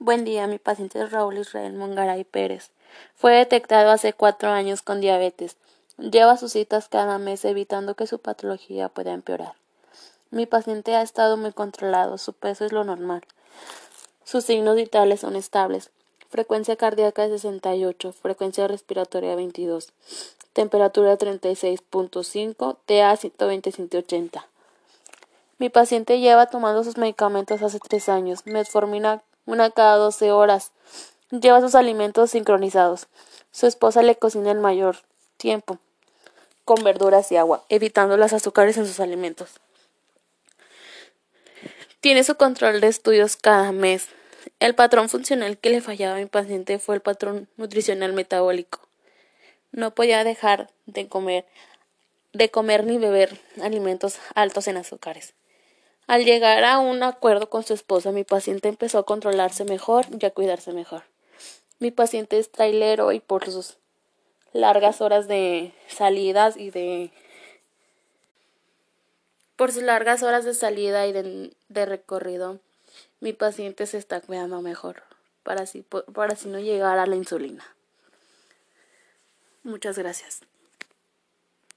Buen día, mi paciente es Raúl Israel Mongaray Pérez. Fue detectado hace cuatro años con diabetes. Lleva sus citas cada mes evitando que su patología pueda empeorar. Mi paciente ha estado muy controlado, su peso es lo normal. Sus signos vitales son estables. Frecuencia cardíaca de 68, frecuencia respiratoria 22, temperatura 36.5, TA 120-180. Mi paciente lleva tomando sus medicamentos hace tres años, metformina una cada 12 horas. Lleva sus alimentos sincronizados. Su esposa le cocina el mayor tiempo, con verduras y agua, evitando las azúcares en sus alimentos. Tiene su control de estudios cada mes. El patrón funcional que le fallaba a mi paciente fue el patrón nutricional metabólico. No podía dejar de comer, de comer ni beber alimentos altos en azúcares. Al llegar a un acuerdo con su esposa, mi paciente empezó a controlarse mejor y a cuidarse mejor. Mi paciente es trailero y por sus largas horas de salidas y de por sus largas horas de salida y de, recorrido, mi paciente se está cuidando mejor para así, para así no llegar a la insulina. Muchas gracias.